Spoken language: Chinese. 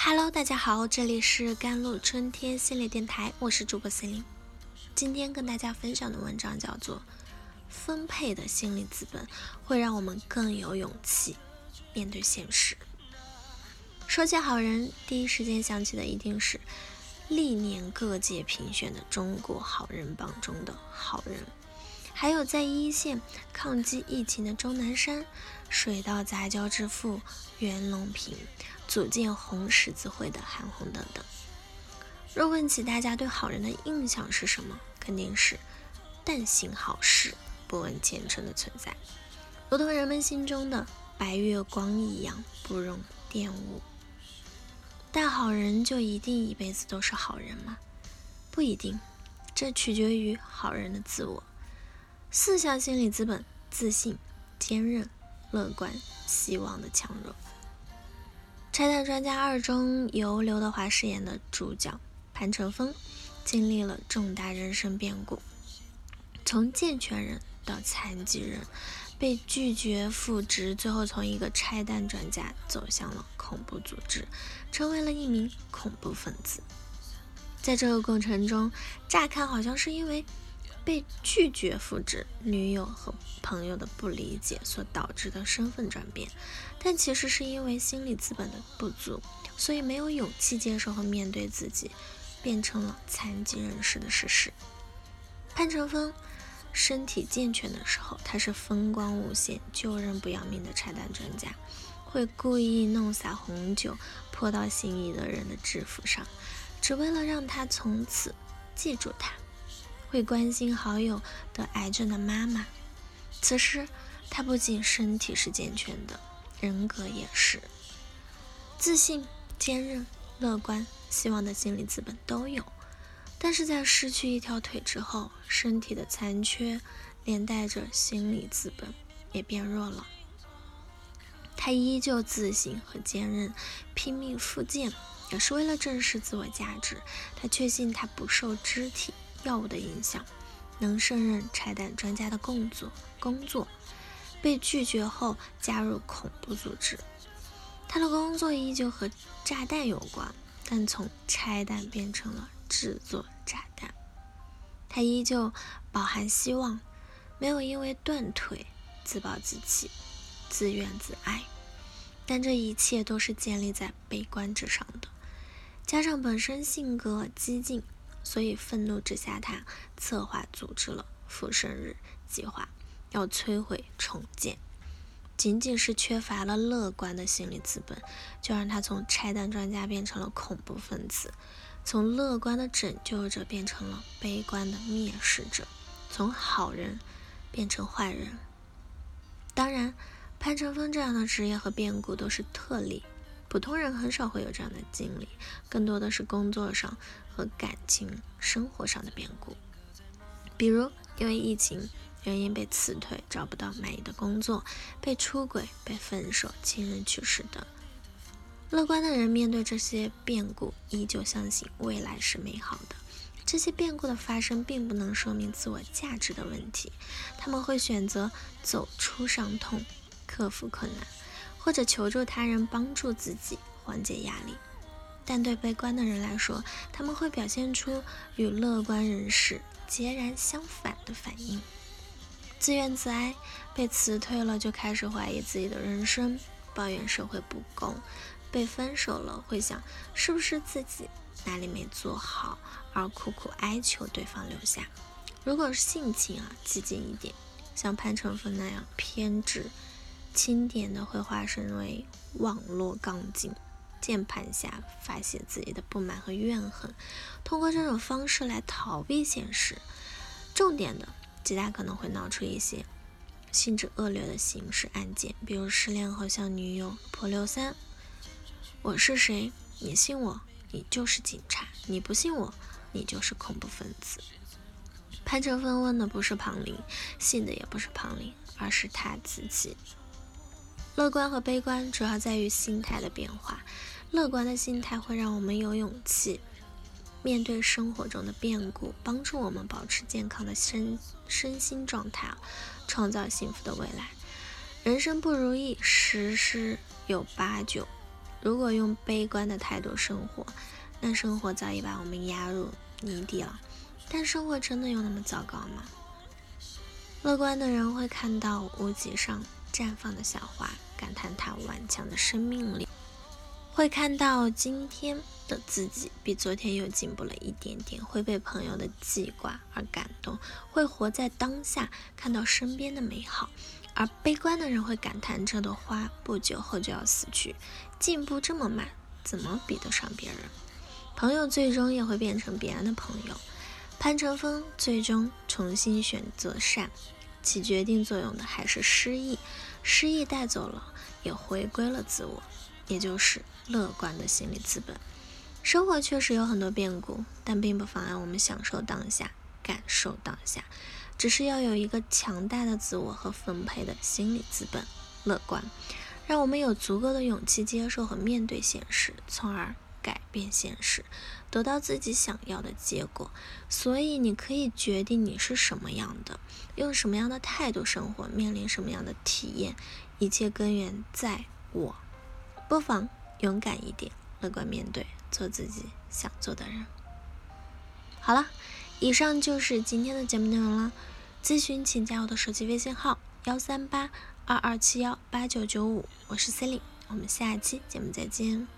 Hello，大家好，这里是甘露春天心理电台，我是主播心灵。今天跟大家分享的文章叫做《分配的心理资本会让我们更有勇气面对现实》。说起好人，第一时间想起的一定是历年各界评选的中国好人榜中的好人。还有在一线抗击疫情的钟南山、水稻杂交之父袁隆平、组建红十字会的韩红等等。若问起大家对好人的印象是什么，肯定是但行好事，不问前程的存在，如同人们心中的白月光一样不容玷污。但好人就一定一辈子都是好人吗？不一定，这取决于好人的自我。四项心理资本：自信、坚韧、乐观、希望的强弱。《拆弹专家二》中由刘德华饰演的主角潘成峰，经历了重大人生变故，从健全人到残疾人，被拒绝复职，最后从一个拆弹专家走向了恐怖组织，成为了一名恐怖分子。在这个过程中，乍看好像是因为。被拒绝复制，女友和朋友的不理解所导致的身份转变，但其实是因为心理资本的不足，所以没有勇气接受和面对自己变成了残疾人士的事实。潘成峰身体健全的时候，他是风光无限、救人不要命的拆弹专家，会故意弄洒红酒泼到心仪的人的制服上，只为了让他从此记住他。会关心好友得癌症的妈妈。此时，他不仅身体是健全的，人格也是自信、坚韧、乐观、希望的心理资本都有。但是在失去一条腿之后，身体的残缺连带着心理资本也变弱了。他依旧自信和坚韧，拼命复健，也是为了证实自我价值。他确信他不受肢体。药物的影响，能胜任拆弹专家的工作。工作被拒绝后，加入恐怖组织。他的工作依旧和炸弹有关，但从拆弹变成了制作炸弹。他依旧饱含希望，没有因为断腿自暴自弃、自怨自艾。但这一切都是建立在悲观之上的，加上本身性格激进。所以愤怒之下，他策划组织了复生日计划，要摧毁重建。仅仅是缺乏了乐观的心理资本，就让他从拆弹专家变成了恐怖分子，从乐观的拯救者变成了悲观的蔑视者，从好人变成坏人。当然，潘成峰这样的职业和变故都是特例。普通人很少会有这样的经历，更多的是工作上和感情生活上的变故，比如因为疫情原因被辞退、找不到满意的工作、被出轨、被分手、亲人去世等。乐观的人面对这些变故，依旧相信未来是美好的。这些变故的发生，并不能说明自我价值的问题，他们会选择走出伤痛，克服困难。或者求助他人帮助自己缓解压力，但对悲观的人来说，他们会表现出与乐观人士截然相反的反应：自怨自哀，被辞退了就开始怀疑自己的人生，抱怨社会不公；被分手了会想是不是自己哪里没做好，而苦苦哀求对方留下。如果是性情啊激进一点，像潘成峰那样偏执。轻点的会化身为网络杠精，键盘侠发泄自己的不满和怨恨，通过这种方式来逃避现实。重点的极大可能会闹出一些性质恶劣的刑事案件，比如失恋后向女友泼硫酸。我是谁？你信我，你就是警察；你不信我，你就是恐怖分子。潘成峰问的不是庞林，信的也不是庞林，而是他自己。乐观和悲观主要在于心态的变化。乐观的心态会让我们有勇气面对生活中的变故，帮助我们保持健康的身身心状态，创造幸福的未来。人生不如意十之有八九，如果用悲观的态度生活，那生活早已把我们压入泥地了。但生活真的有那么糟糕吗？乐观的人会看到屋脊上绽放的小花，感叹它顽强的生命力；会看到今天的自己比昨天又进步了一点点；会被朋友的记挂而感动；会活在当下，看到身边的美好。而悲观的人会感叹这朵花不久后就要死去，进步这么慢，怎么比得上别人？朋友最终也会变成别人的朋友。潘成峰最终重新选择善，起决定作用的还是失意，失意带走了，也回归了自我，也就是乐观的心理资本。生活确实有很多变故，但并不妨碍我们享受当下，感受当下。只是要有一个强大的自我和分配的心理资本，乐观，让我们有足够的勇气接受和面对现实，从而改变现实，得到自己想要的结果。所以，你可以决定你是什么样的，用什么样的态度生活，面临什么样的体验，一切根源在我。不妨勇敢一点，乐观面对，做自己想做的人。好了。以上就是今天的节目内容了。咨询请加我的手机微信号：幺三八二二七幺八九九五，我是 c e l i n e 我们下期节目再见。